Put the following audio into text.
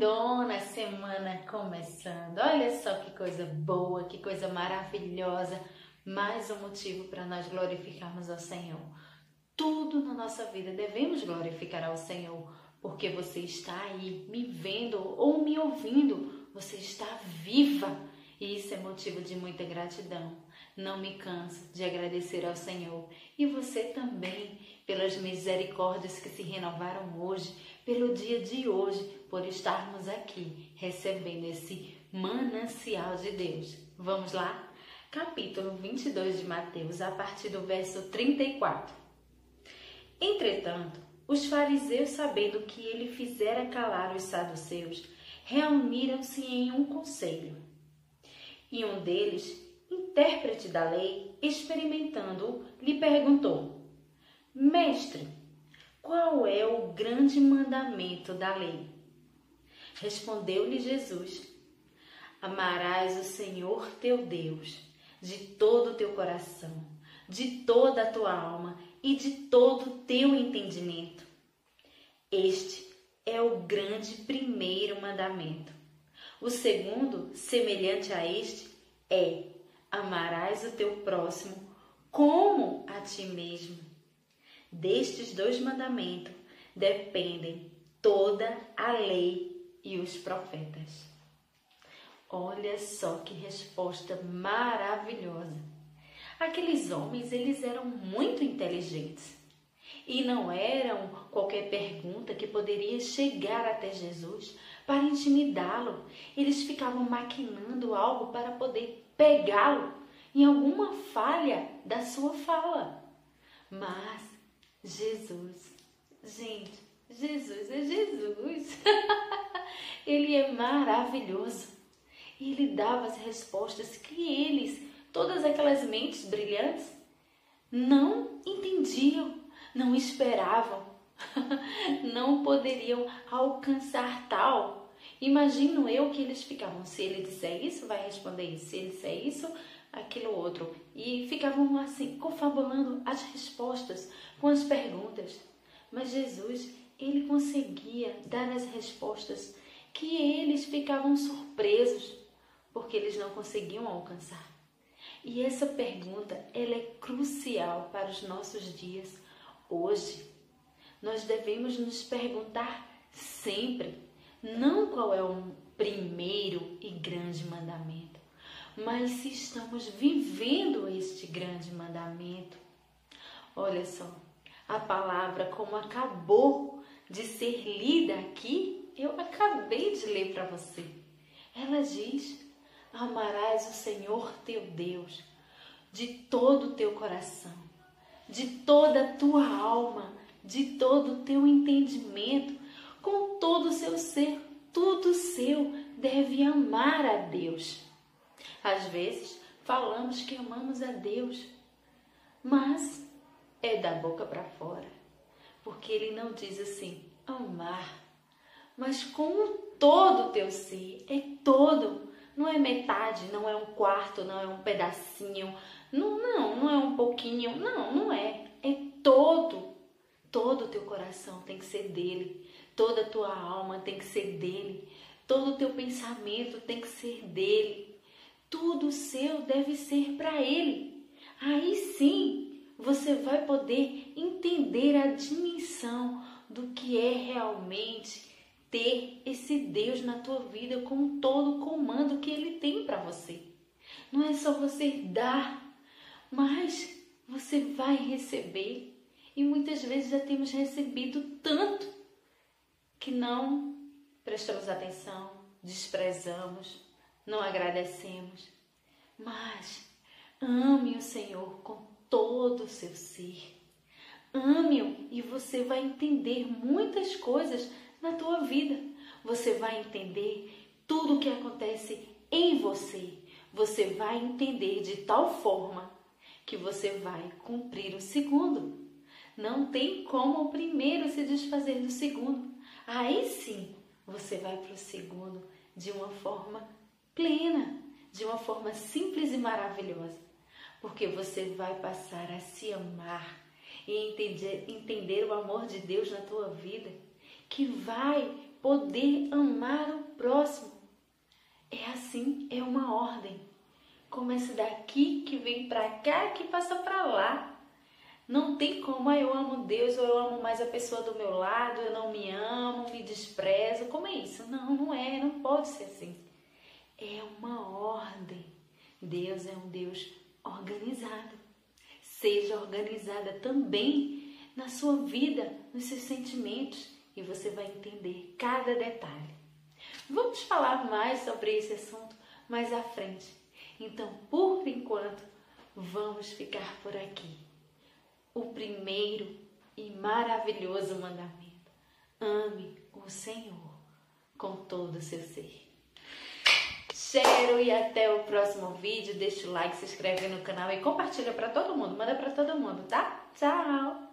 lindona, semana começando. Olha só que coisa boa, que coisa maravilhosa. Mais um motivo para nós glorificarmos ao Senhor. Tudo na nossa vida devemos glorificar ao Senhor, porque você está aí me vendo ou me ouvindo. Você está viva e isso é motivo de muita gratidão. Não me canso de agradecer ao Senhor e você também pelas misericórdias que se renovaram hoje, pelo dia de hoje, por estarmos aqui recebendo esse manancial de Deus. Vamos lá? Capítulo 22 de Mateus, a partir do verso 34. Entretanto, os fariseus, sabendo que ele fizera calar os saduceus, reuniram-se em um conselho e um deles, intérprete da lei, experimentando-o, lhe perguntou: Mestre, qual é o grande mandamento da lei? Respondeu-lhe Jesus: Amarás o Senhor teu Deus de todo o teu coração, de toda a tua alma e de todo o teu entendimento. Este é o grande primeiro mandamento. O segundo, semelhante a este, é: amarás o teu próximo como a ti mesmo. Destes dois mandamentos dependem toda a lei e os profetas. Olha só que resposta maravilhosa. Aqueles homens, eles eram muito inteligentes. E não eram qualquer pergunta que poderia chegar até Jesus para intimidá-lo. Eles ficavam maquinando algo para poder pegá-lo em alguma falha da sua fala. Mas Jesus, gente, Jesus é Jesus. ele é maravilhoso. E ele dava as respostas que eles, todas aquelas mentes brilhantes, não entendiam, não esperavam, não poderiam alcançar tal Imagino eu que eles ficavam, se ele disser isso, vai responder isso, se ele disser isso, aquilo outro. E ficavam assim, confabulando as respostas com as perguntas. Mas Jesus, ele conseguia dar as respostas que eles ficavam surpresos, porque eles não conseguiam alcançar. E essa pergunta, ela é crucial para os nossos dias hoje. Nós devemos nos perguntar sempre não qual é o primeiro e grande mandamento, mas se estamos vivendo este grande mandamento. Olha só, a palavra como acabou de ser lida aqui, eu acabei de ler para você. Ela diz: Amarás o Senhor teu Deus de todo o teu coração, de toda a tua alma, de todo o teu entendimento com todo o seu ser, tudo seu, deve amar a Deus. Às vezes falamos que amamos a Deus, mas é da boca para fora, porque ele não diz assim, amar, mas com todo o teu ser, é todo, não é metade, não é um quarto, não é um pedacinho, não, não, não é um pouquinho, não, não é, é todo, todo o teu coração tem que ser dele, toda a tua alma tem que ser dele, todo o teu pensamento tem que ser dele, tudo seu deve ser para ele. Aí sim você vai poder entender a dimensão do que é realmente ter esse Deus na tua vida com todo o comando que ele tem para você. Não é só você dar, mas você vai receber. E muitas vezes já temos recebido tanto que não prestamos atenção, desprezamos, não agradecemos. Mas ame o Senhor com todo o seu ser. Ame-o e você vai entender muitas coisas na tua vida. Você vai entender tudo o que acontece em você. Você vai entender de tal forma que você vai cumprir o segundo. Não tem como o primeiro se desfazer do segundo. Aí sim você vai para o segundo de uma forma plena, de uma forma simples e maravilhosa, porque você vai passar a se amar e entender, entender o amor de Deus na tua vida, que vai poder amar o próximo. É assim, é uma ordem. Começa daqui que vem para cá que passa para lá. Não tem como, ah, eu amo Deus ou eu amo mais a pessoa do meu lado, eu não me amo, me desprezo. Como é isso? Não, não é, não pode ser assim. É uma ordem. Deus é um Deus organizado. Seja organizada também na sua vida, nos seus sentimentos, e você vai entender cada detalhe. Vamos falar mais sobre esse assunto mais à frente. Então, por enquanto, vamos ficar por aqui o primeiro e maravilhoso mandamento: ame o Senhor com todo o seu ser. Cheiro e até o próximo vídeo. Deixa o like, se inscreve no canal e compartilha para todo mundo. Manda para todo mundo, tá? Tchau!